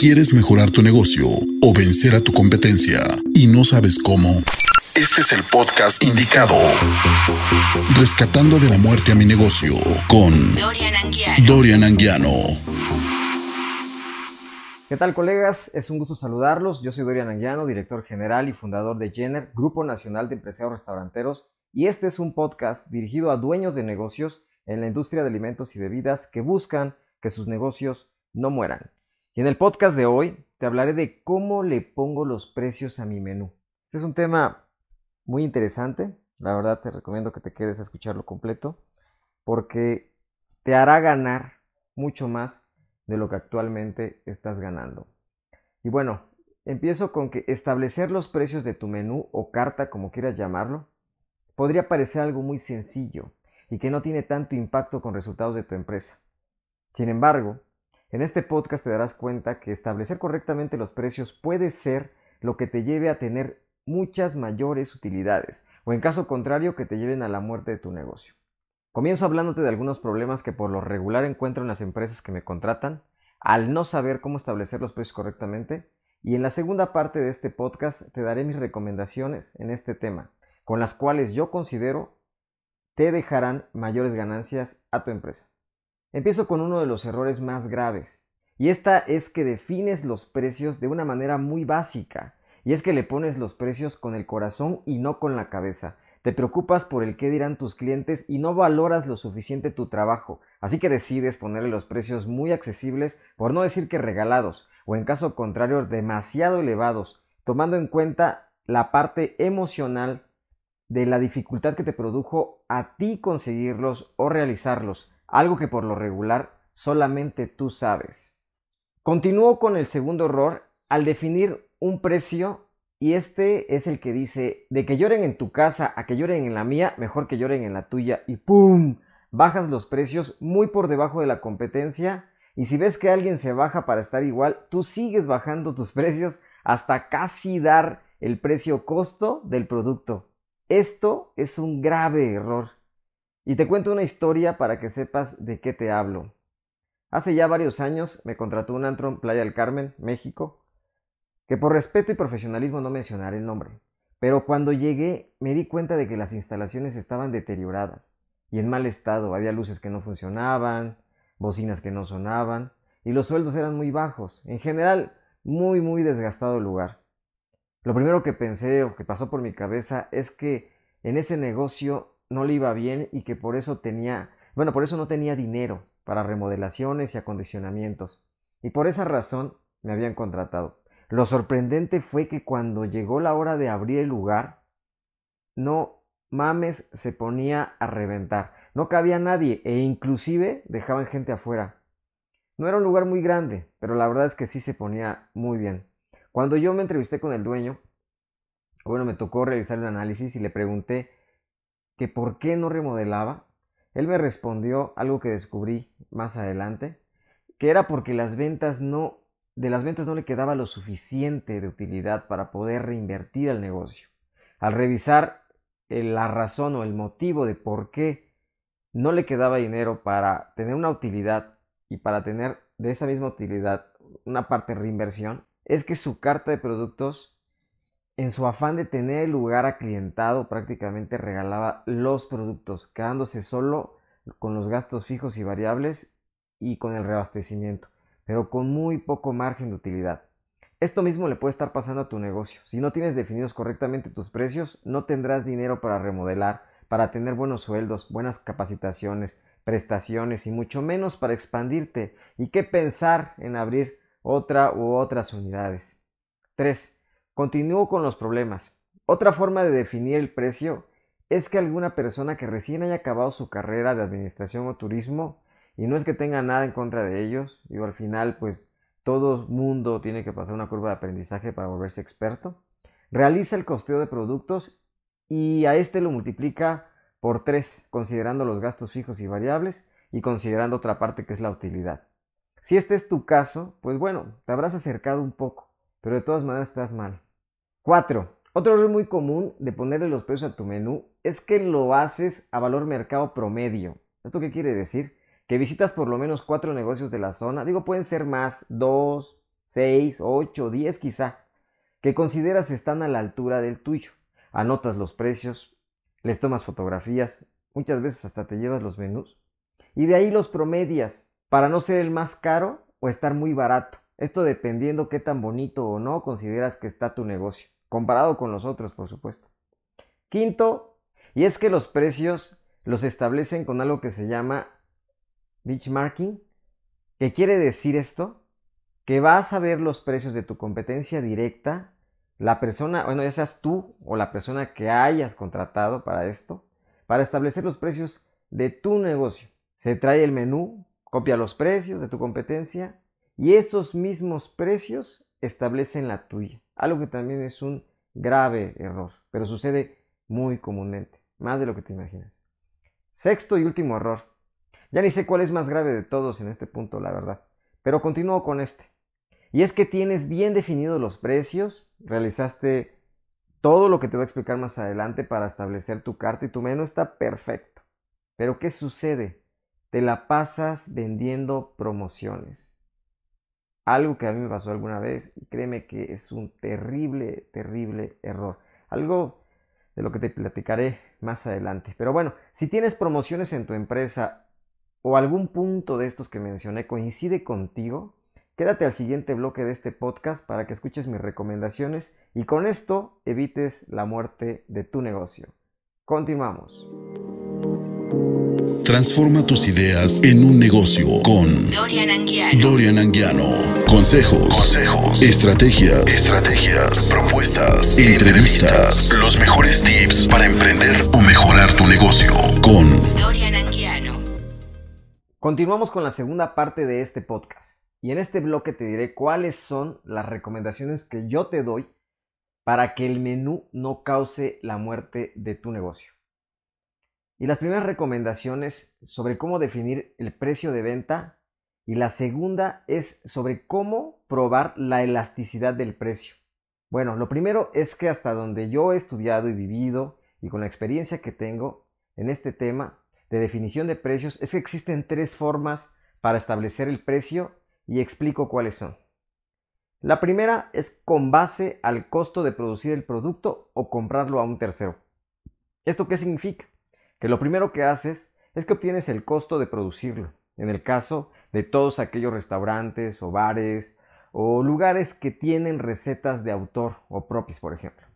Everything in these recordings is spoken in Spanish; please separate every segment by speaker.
Speaker 1: ¿Quieres mejorar tu negocio o vencer a tu competencia y no sabes cómo? Este es el podcast indicado. Rescatando de la muerte a mi negocio con
Speaker 2: Dorian Anguiano.
Speaker 1: Dorian Anguiano.
Speaker 3: ¿Qué tal colegas? Es un gusto saludarlos. Yo soy Dorian Anguiano, director general y fundador de Jenner, Grupo Nacional de Empresarios Restauranteros, y este es un podcast dirigido a dueños de negocios en la industria de alimentos y bebidas que buscan que sus negocios no mueran. En el podcast de hoy te hablaré de cómo le pongo los precios a mi menú. Este es un tema muy interesante, la verdad te recomiendo que te quedes a escucharlo completo, porque te hará ganar mucho más de lo que actualmente estás ganando. Y bueno, empiezo con que establecer los precios de tu menú o carta, como quieras llamarlo, podría parecer algo muy sencillo y que no tiene tanto impacto con resultados de tu empresa. Sin embargo, en este podcast te darás cuenta que establecer correctamente los precios puede ser lo que te lleve a tener muchas mayores utilidades, o en caso contrario que te lleven a la muerte de tu negocio. Comienzo hablándote de algunos problemas que por lo regular encuentro en las empresas que me contratan al no saber cómo establecer los precios correctamente, y en la segunda parte de este podcast te daré mis recomendaciones en este tema, con las cuales yo considero te dejarán mayores ganancias a tu empresa. Empiezo con uno de los errores más graves, y esta es que defines los precios de una manera muy básica, y es que le pones los precios con el corazón y no con la cabeza. Te preocupas por el qué dirán tus clientes y no valoras lo suficiente tu trabajo, así que decides ponerle los precios muy accesibles, por no decir que regalados, o en caso contrario demasiado elevados, tomando en cuenta la parte emocional de la dificultad que te produjo a ti conseguirlos o realizarlos, algo que por lo regular solamente tú sabes. Continúo con el segundo error al definir un precio y este es el que dice de que lloren en tu casa a que lloren en la mía, mejor que lloren en la tuya y ¡pum! Bajas los precios muy por debajo de la competencia y si ves que alguien se baja para estar igual, tú sigues bajando tus precios hasta casi dar el precio costo del producto. Esto es un grave error. Y te cuento una historia para que sepas de qué te hablo. Hace ya varios años me contrató un antro en Playa del Carmen, México, que por respeto y profesionalismo no mencionaré el nombre. Pero cuando llegué me di cuenta de que las instalaciones estaban deterioradas y en mal estado. Había luces que no funcionaban, bocinas que no sonaban y los sueldos eran muy bajos. En general, muy, muy desgastado el lugar. Lo primero que pensé o que pasó por mi cabeza es que en ese negocio no le iba bien y que por eso tenía, bueno, por eso no tenía dinero para remodelaciones y acondicionamientos. Y por esa razón me habían contratado. Lo sorprendente fue que cuando llegó la hora de abrir el lugar, no mames se ponía a reventar. No cabía nadie e inclusive dejaban gente afuera. No era un lugar muy grande, pero la verdad es que sí se ponía muy bien. Cuando yo me entrevisté con el dueño, bueno, me tocó realizar un análisis y le pregunté que por qué no remodelaba, él me respondió algo que descubrí más adelante, que era porque las ventas no de las ventas no le quedaba lo suficiente de utilidad para poder reinvertir al negocio. Al revisar la razón o el motivo de por qué no le quedaba dinero para tener una utilidad y para tener de esa misma utilidad una parte reinversión, es que su carta de productos en su afán de tener el lugar aclientado, prácticamente regalaba los productos, quedándose solo con los gastos fijos y variables y con el reabastecimiento, pero con muy poco margen de utilidad. Esto mismo le puede estar pasando a tu negocio. Si no tienes definidos correctamente tus precios, no tendrás dinero para remodelar, para tener buenos sueldos, buenas capacitaciones, prestaciones y mucho menos para expandirte y qué pensar en abrir otra u otras unidades. 3. Continúo con los problemas. Otra forma de definir el precio es que alguna persona que recién haya acabado su carrera de administración o turismo, y no es que tenga nada en contra de ellos, digo, al final pues todo mundo tiene que pasar una curva de aprendizaje para volverse experto, realiza el costeo de productos y a este lo multiplica por 3, considerando los gastos fijos y variables y considerando otra parte que es la utilidad. Si este es tu caso, pues bueno, te habrás acercado un poco, pero de todas maneras estás mal. 4. Otro error muy común de ponerle los precios a tu menú es que lo haces a valor mercado promedio. ¿Esto qué quiere decir? Que visitas por lo menos cuatro negocios de la zona. Digo, pueden ser más, 2, 6, 8, 10 quizá, que consideras están a la altura del tuyo. Anotas los precios, les tomas fotografías, muchas veces hasta te llevas los menús. Y de ahí los promedias para no ser el más caro o estar muy barato. Esto dependiendo qué tan bonito o no consideras que está tu negocio, comparado con los otros, por supuesto. Quinto, y es que los precios los establecen con algo que se llama benchmarking. ¿Qué quiere decir esto? Que vas a ver los precios de tu competencia directa, la persona, bueno, ya seas tú o la persona que hayas contratado para esto, para establecer los precios de tu negocio. Se trae el menú, copia los precios de tu competencia y esos mismos precios establecen la tuya. Algo que también es un grave error, pero sucede muy comúnmente, más de lo que te imaginas. Sexto y último error. Ya ni sé cuál es más grave de todos en este punto, la verdad, pero continúo con este. Y es que tienes bien definidos los precios, realizaste todo lo que te voy a explicar más adelante para establecer tu carta y tu menú está perfecto. Pero ¿qué sucede? Te la pasas vendiendo promociones. Algo que a mí me pasó alguna vez y créeme que es un terrible, terrible error. Algo de lo que te platicaré más adelante. Pero bueno, si tienes promociones en tu empresa o algún punto de estos que mencioné coincide contigo, quédate al siguiente bloque de este podcast para que escuches mis recomendaciones y con esto evites la muerte de tu negocio. Continuamos.
Speaker 1: Transforma tus ideas en un negocio con
Speaker 2: Dorian Anguiano.
Speaker 1: Dorian Anguiano. Consejos, Consejos, estrategias, estrategias, propuestas, entrevistas, los mejores tips para emprender o mejorar tu negocio con
Speaker 2: Dorian Anguiano.
Speaker 3: Continuamos con la segunda parte de este podcast y en este bloque te diré cuáles son las recomendaciones que yo te doy para que el menú no cause la muerte de tu negocio. Y las primeras recomendaciones sobre cómo definir el precio de venta y la segunda es sobre cómo probar la elasticidad del precio. Bueno, lo primero es que hasta donde yo he estudiado y vivido y con la experiencia que tengo en este tema de definición de precios es que existen tres formas para establecer el precio y explico cuáles son. La primera es con base al costo de producir el producto o comprarlo a un tercero. ¿Esto qué significa? Que lo primero que haces es que obtienes el costo de producirlo. En el caso de todos aquellos restaurantes o bares o lugares que tienen recetas de autor o propios, por ejemplo.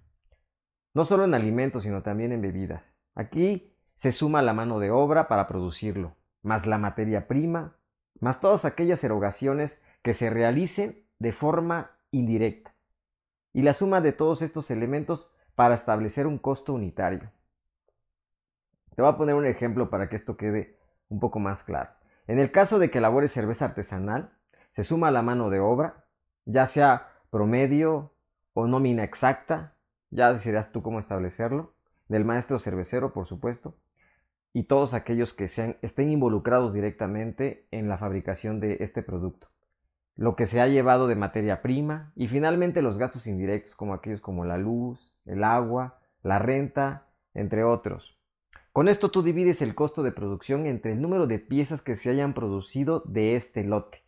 Speaker 3: No solo en alimentos, sino también en bebidas. Aquí se suma la mano de obra para producirlo, más la materia prima, más todas aquellas erogaciones que se realicen de forma indirecta. Y la suma de todos estos elementos para establecer un costo unitario. Te voy a poner un ejemplo para que esto quede un poco más claro. En el caso de que elabores cerveza artesanal, se suma la mano de obra, ya sea promedio o nómina exacta, ya decidirás tú cómo establecerlo, del maestro cervecero, por supuesto, y todos aquellos que sean, estén involucrados directamente en la fabricación de este producto. Lo que se ha llevado de materia prima y finalmente los gastos indirectos como aquellos como la luz, el agua, la renta, entre otros. Con esto tú divides el costo de producción entre el número de piezas que se hayan producido de este lote.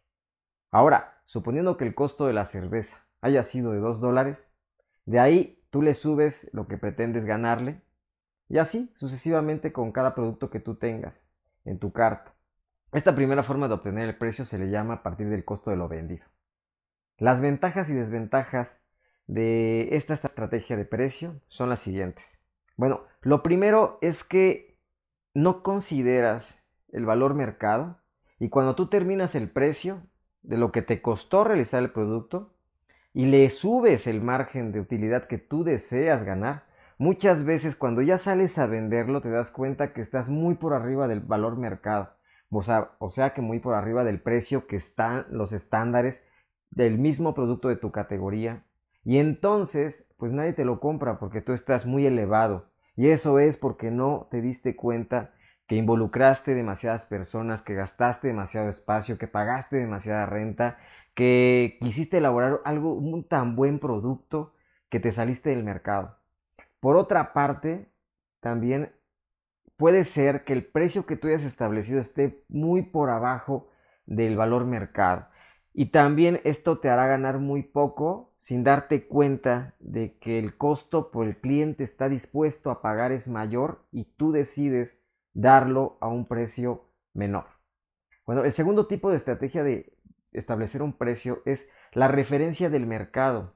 Speaker 3: Ahora, suponiendo que el costo de la cerveza haya sido de 2 dólares, de ahí tú le subes lo que pretendes ganarle y así sucesivamente con cada producto que tú tengas en tu carta. Esta primera forma de obtener el precio se le llama a partir del costo de lo vendido. Las ventajas y desventajas de esta estrategia de precio son las siguientes. Bueno, lo primero es que no consideras el valor mercado y cuando tú terminas el precio de lo que te costó realizar el producto y le subes el margen de utilidad que tú deseas ganar, muchas veces cuando ya sales a venderlo te das cuenta que estás muy por arriba del valor mercado. O sea, o sea que muy por arriba del precio que están los estándares del mismo producto de tu categoría y entonces, pues nadie te lo compra porque tú estás muy elevado. Y eso es porque no te diste cuenta que involucraste demasiadas personas, que gastaste demasiado espacio, que pagaste demasiada renta, que quisiste elaborar algo, un tan buen producto que te saliste del mercado. Por otra parte, también puede ser que el precio que tú hayas establecido esté muy por abajo del valor mercado. Y también esto te hará ganar muy poco sin darte cuenta de que el costo por el cliente está dispuesto a pagar es mayor y tú decides darlo a un precio menor. Bueno, el segundo tipo de estrategia de establecer un precio es la referencia del mercado.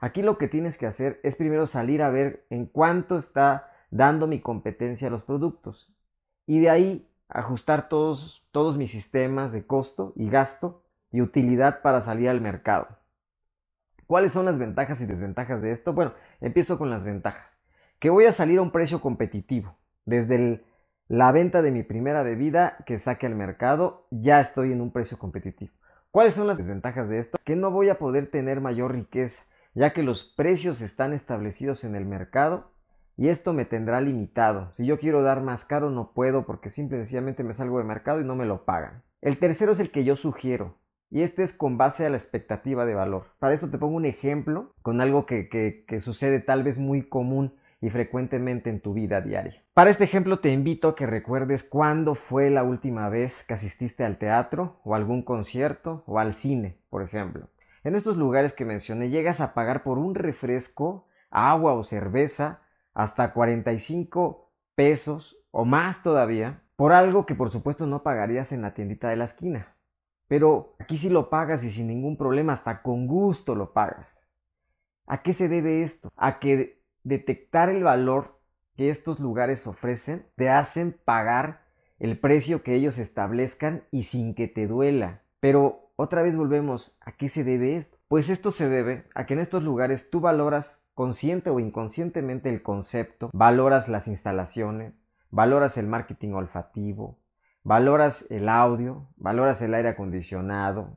Speaker 3: Aquí lo que tienes que hacer es primero salir a ver en cuánto está dando mi competencia los productos y de ahí ajustar todos, todos mis sistemas de costo y gasto y utilidad para salir al mercado. ¿Cuáles son las ventajas y desventajas de esto? Bueno, empiezo con las ventajas. Que voy a salir a un precio competitivo. Desde la venta de mi primera bebida que saque al mercado, ya estoy en un precio competitivo. ¿Cuáles son las desventajas de esto? Que no voy a poder tener mayor riqueza, ya que los precios están establecidos en el mercado y esto me tendrá limitado. Si yo quiero dar más caro no puedo porque simple y sencillamente me salgo de mercado y no me lo pagan. El tercero es el que yo sugiero y este es con base a la expectativa de valor. Para esto te pongo un ejemplo con algo que sucede tal vez muy común y frecuentemente en tu vida diaria. Para este ejemplo te invito a que recuerdes cuándo fue la última vez que asististe al teatro o algún concierto o al cine, por ejemplo. En estos lugares que mencioné llegas a pagar por un refresco, agua o cerveza hasta 45 pesos o más todavía por algo que por supuesto no pagarías en la tiendita de la esquina. Pero aquí sí lo pagas y sin ningún problema, hasta con gusto lo pagas. ¿A qué se debe esto? A que detectar el valor que estos lugares ofrecen te hacen pagar el precio que ellos establezcan y sin que te duela. Pero otra vez volvemos, ¿a qué se debe esto? Pues esto se debe a que en estos lugares tú valoras consciente o inconscientemente el concepto, valoras las instalaciones, valoras el marketing olfativo, valoras el audio, valoras el aire acondicionado,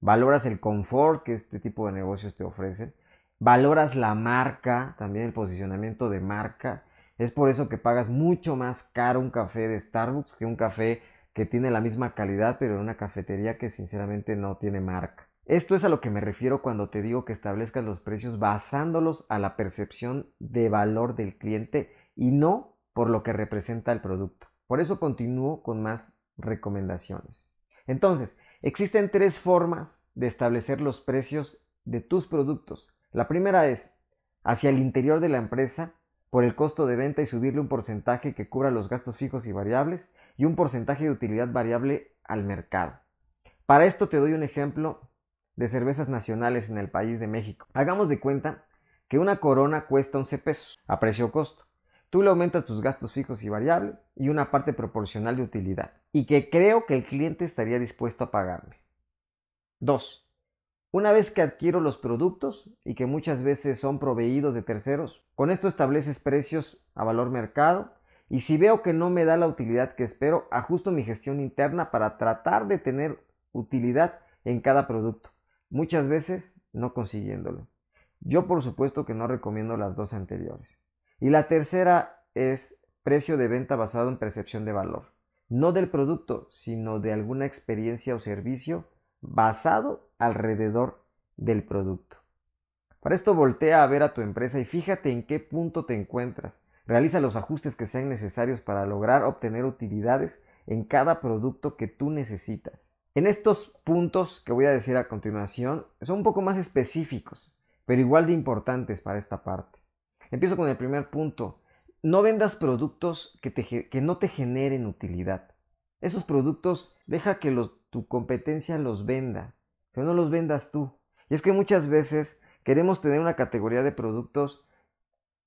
Speaker 3: valoras el confort que este tipo de negocios te ofrecen, valoras la marca, también el posicionamiento de marca. Es por eso que pagas mucho más caro un café de Starbucks que un café que tiene la misma calidad, pero en una cafetería que sinceramente no tiene marca. Esto es a lo que me refiero cuando te digo que establezcas los precios basándolos a la percepción de valor del cliente y no por lo que representa el producto. Por eso continúo con más recomendaciones. Entonces, existen tres formas de establecer los precios de tus productos. La primera es hacia el interior de la empresa por el costo de venta y subirle un porcentaje que cubra los gastos fijos y variables y un porcentaje de utilidad variable al mercado. Para esto te doy un ejemplo de cervezas nacionales en el país de México. Hagamos de cuenta que una corona cuesta 11 pesos a precio costo. Tú le aumentas tus gastos fijos y variables y una parte proporcional de utilidad y que creo que el cliente estaría dispuesto a pagarme. 2. Una vez que adquiero los productos y que muchas veces son proveídos de terceros, con esto estableces precios a valor mercado y si veo que no me da la utilidad que espero, ajusto mi gestión interna para tratar de tener utilidad en cada producto, muchas veces no consiguiéndolo. Yo por supuesto que no recomiendo las dos anteriores. Y la tercera es precio de venta basado en percepción de valor, no del producto, sino de alguna experiencia o servicio basado alrededor del producto. Para esto voltea a ver a tu empresa y fíjate en qué punto te encuentras. Realiza los ajustes que sean necesarios para lograr obtener utilidades en cada producto que tú necesitas. En estos puntos que voy a decir a continuación son un poco más específicos, pero igual de importantes para esta parte. Empiezo con el primer punto. No vendas productos que, no te generen utilidad. Esos productos deja que tu competencia los venda, pero no los vendas tú. Y es que muchas veces queremos tener una categoría de productos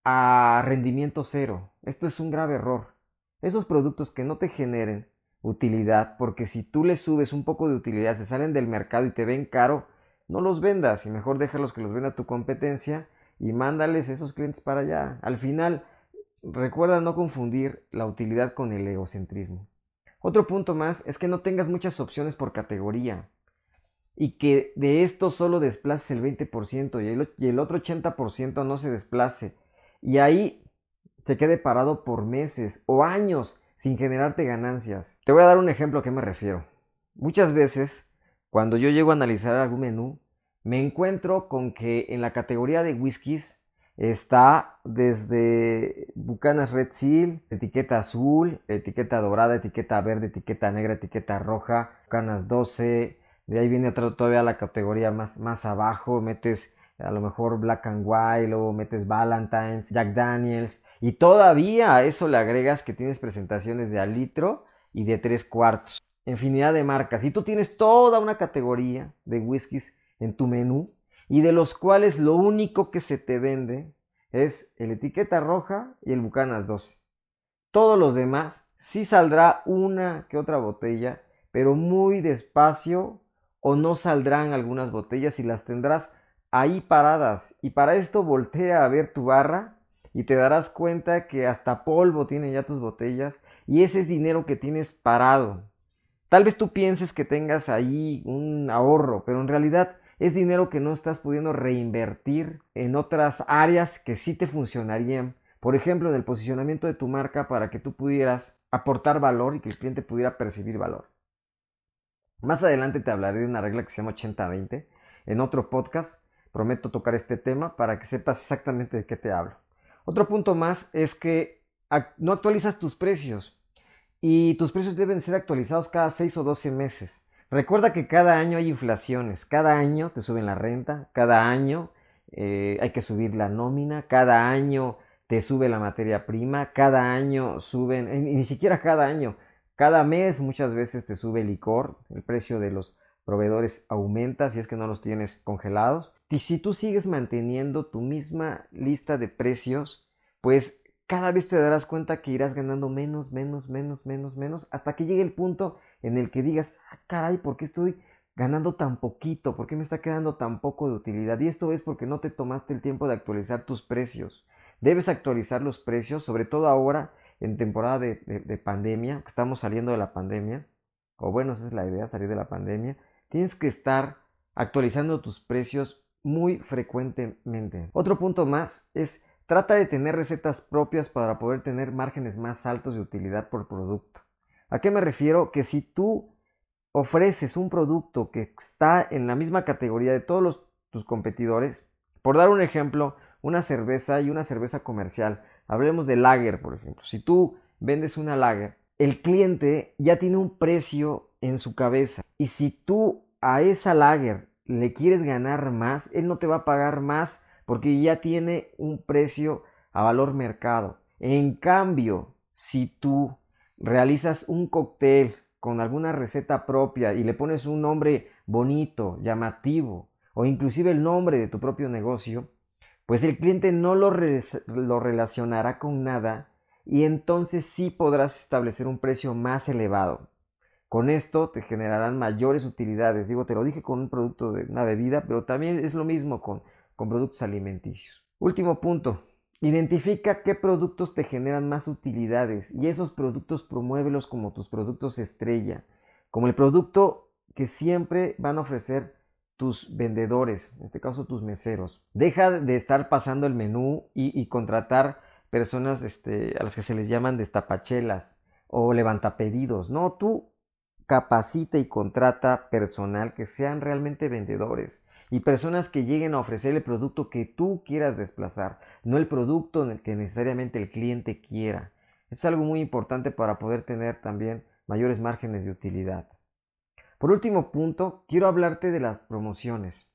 Speaker 3: a rendimiento cero. Esto es un grave error. Esos productos que no te generen utilidad, porque si tú les subes un poco de utilidad, se salen del mercado y te ven caro, no los vendas y mejor déjalos que los venda tu competencia y mándales esos clientes para allá. Al final, recuerda no confundir la utilidad con el egocentrismo. Otro punto más es que no tengas muchas opciones por categoría y que de esto solo desplaces el 20% y el, y el otro 80% no se desplace y ahí se quede parado por meses o años sin generarte ganancias. Te voy a dar un ejemplo a qué me refiero. Muchas veces, cuando yo llego a analizar algún menú, me encuentro con que en la categoría de whiskies Está desde Bucanas Red Seal, etiqueta azul, etiqueta dorada, etiqueta verde, etiqueta negra, etiqueta roja, Bucanas 12, de ahí viene todavía la categoría más, más abajo, metes a lo mejor Black and White, luego metes Valentine's, Jack Daniels, y todavía a eso le agregas que tienes presentaciones de al litro y de tres cuartos. Infinidad de marcas. Y tú tienes toda una categoría de whiskies en tu menú y de los cuales lo único que se te vende es el etiqueta roja y el Bucanas 12. Todos los demás sí saldrá una que otra botella, pero muy despacio o no saldrán algunas botellas y las tendrás ahí paradas. Y para esto voltea a ver tu barra y te darás cuenta que hasta polvo tienen ya tus botellas y ese es dinero que tienes parado. Tal vez tú pienses que tengas ahí un ahorro, pero en realidad es dinero que no estás pudiendo reinvertir en otras áreas que sí te funcionarían. Por ejemplo, en el posicionamiento de tu marca para que tú pudieras aportar valor y que el cliente pudiera percibir valor. Más adelante te hablaré de una regla que se llama 80-20 en otro podcast. Prometo tocar este tema para que sepas exactamente de qué te hablo. Otro punto más es que no actualizas tus precios y tus precios deben ser actualizados cada 6 o 12 meses. Recuerda que cada año hay inflaciones, cada año te suben la renta, cada año eh, hay que subir la nómina, cada año te sube la materia prima, cada año suben, eh, ni siquiera cada año, cada mes muchas veces te sube el licor, el precio de los proveedores aumenta si es que no los tienes congelados. Y si tú sigues manteniendo tu misma lista de precios, pues cada vez te darás cuenta que irás ganando menos, menos, menos, menos, menos, hasta que llegue el punto en el que digas, ah, caray, ¿por qué estoy ganando tan poquito? ¿Por qué me está quedando tan poco de utilidad? Y esto es porque no te tomaste el tiempo de actualizar tus precios. Debes actualizar los precios, sobre todo ahora en temporada de, de pandemia, que estamos saliendo de la pandemia, o bueno, esa es la idea, salir de la pandemia. Tienes que estar actualizando tus precios muy frecuentemente. Otro punto más es Trata de tener recetas propias para poder tener márgenes más altos de utilidad por producto. ¿A qué me refiero? Que si tú ofreces un producto que está en la misma categoría de todos tus competidores, por dar un ejemplo, una cerveza y una cerveza comercial, hablemos de lager, por ejemplo. Si tú vendes una lager, el cliente ya tiene un precio en su cabeza. Y si tú a esa lager le quieres ganar más, él no te va a pagar más porque ya tiene un precio a valor mercado. En cambio, si tú realizas un cóctel con alguna receta propia y le pones un nombre bonito, llamativo, o inclusive el nombre de tu propio negocio, pues el cliente no lo, lo relacionará con nada y entonces sí podrás establecer un precio más elevado. Con esto te generarán mayores utilidades. Digo, te lo dije con un producto de una bebida, pero también es lo mismo con con productos alimenticios. Último punto. Identifica qué productos te generan más utilidades y esos productos promuévelos como tus productos estrella, como el producto que siempre van a ofrecer tus vendedores, en este caso tus meseros. Deja de estar pasando el menú y, contratar personas este, a las que se les llaman destapachelas o levantapedidos. No, tú capacita y contrata personal que sean realmente vendedores y personas que lleguen a ofrecer el producto que tú quieras desplazar, no el producto que necesariamente el cliente quiera. es algo muy importante para poder tener también mayores márgenes de utilidad. Por último punto, quiero hablarte de las promociones.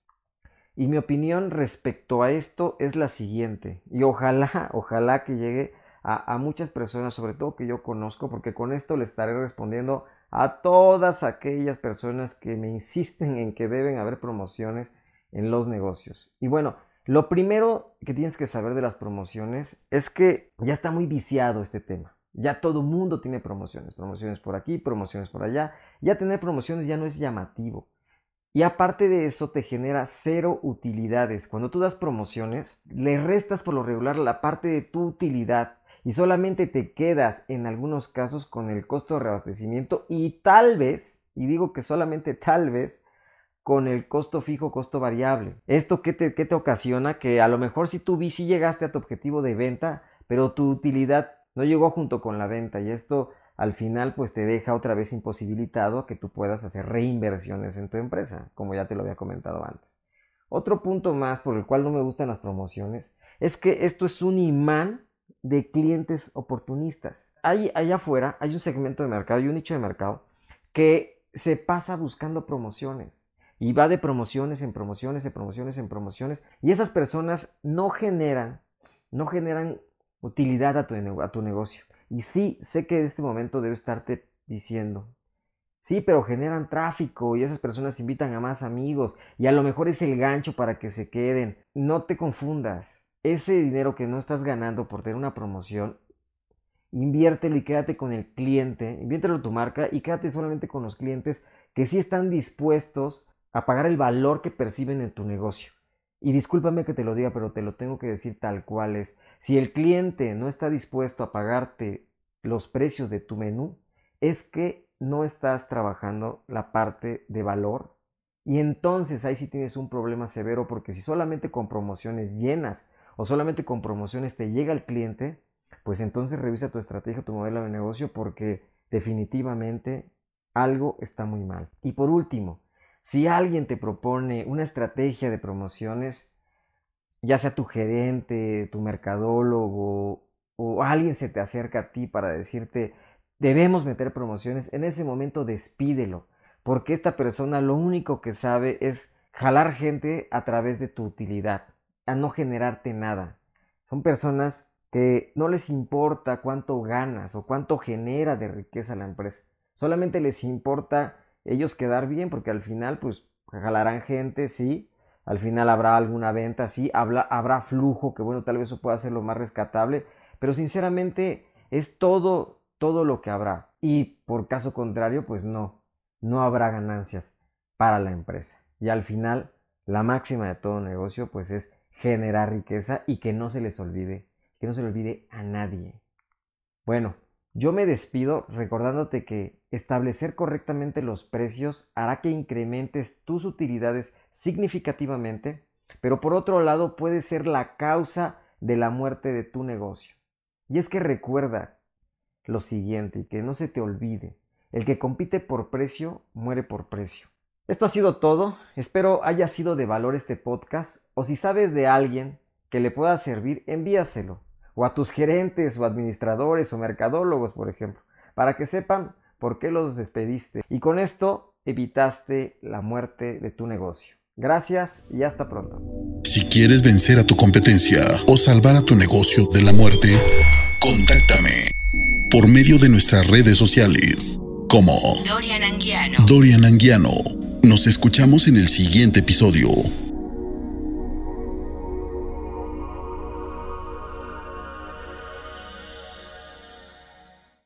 Speaker 3: Y mi opinión respecto a esto es la siguiente. Y ojalá, ojalá que llegue a, a, muchas personas, sobre todo que yo conozco, porque con esto le estaré respondiendo a todas aquellas personas que me insisten en que deben haber promociones en los negocios. Y bueno, lo primero que tienes que saber de las promociones es que ya está muy viciado este tema. Ya todo mundo tiene promociones, promociones por aquí, promociones por allá. Ya tener promociones ya no es llamativo. Y aparte de eso te genera cero utilidades. Cuando tú das promociones, le restas por lo regular la parte de tu utilidad y solamente te quedas en algunos casos con el costo de reabastecimiento y tal vez, y digo que solamente tal vez, con el costo fijo, costo variable. ¿Esto qué te, te ocasiona? Que a lo mejor si tú sí llegaste a tu objetivo de venta, pero tu utilidad no llegó junto con la venta y esto al final pues te deja otra vez imposibilitado a que tú puedas hacer reinversiones en tu empresa, como ya te lo había comentado antes. Otro punto más por el cual no me gustan las promociones es que esto es un imán de clientes oportunistas. Hay allá afuera hay un segmento de mercado y un nicho de mercado que se pasa buscando promociones. Y va de promociones en promociones, en promociones, en promociones. Y esas personas no generan, no generan utilidad a tu, a tu negocio. Y sí, sé que en este momento debo estarte diciendo, sí, pero generan tráfico y esas personas invitan a más amigos y a lo mejor es el gancho para que se queden. No te confundas. Ese dinero que no estás ganando por tener una promoción, inviértelo y quédate con el cliente, inviértelo en tu marca y quédate solamente con los clientes que sí están dispuestos a pagar el valor que perciben en tu negocio. Y discúlpame que te lo diga, pero te lo tengo que decir tal cual es. Si el cliente no está dispuesto a pagarte los precios de tu menú, es que no estás trabajando la parte de valor. Y entonces ahí sí tienes un problema severo porque si solamente con promociones llenas o solamente con promociones te llega el cliente, pues entonces revisa tu estrategia, tu modelo de negocio porque definitivamente algo está muy mal. Y por último, si alguien te propone una estrategia de promociones, ya sea tu gerente, tu mercadólogo o alguien se te acerca a ti para decirte debemos meter promociones, en ese momento despídelo, porque esta persona lo único que sabe es jalar gente a través de tu utilidad, a no generarte nada. Son personas que no les importa cuánto ganas o cuánto genera de riqueza la empresa. Solamente les importa ellos quedar bien, porque al final, pues, jalarán gente, sí, al final habrá alguna venta, sí, habrá, habrá flujo, que bueno, tal vez eso pueda ser lo más rescatable, pero sinceramente es todo, todo lo que habrá. Y por caso contrario, pues no, no habrá ganancias para la empresa. Y al final, la máxima de todo negocio, pues es generar riqueza y que no se les olvide, que no se le olvide a nadie. Bueno, yo me despido recordándote que establecer correctamente los precios hará que incrementes tus utilidades significativamente, pero por otro lado puede ser la causa de la muerte de tu negocio. Y es que recuerda lo siguiente y que no se te olvide, el que compite por precio muere por precio. Esto ha sido todo, espero haya sido de valor este podcast o si sabes de alguien que le pueda servir, envíaselo o a tus gerentes o administradores o mercadólogos, por ejemplo, para que sepan por qué los despediste. Y con esto evitaste la muerte de tu negocio. Gracias y hasta pronto.
Speaker 1: Si quieres vencer a tu competencia o salvar a tu negocio de la muerte, contáctame por medio de nuestras redes sociales como
Speaker 2: Dorian Anguiano.
Speaker 1: Dorian Anguiano. Nos escuchamos en el siguiente episodio.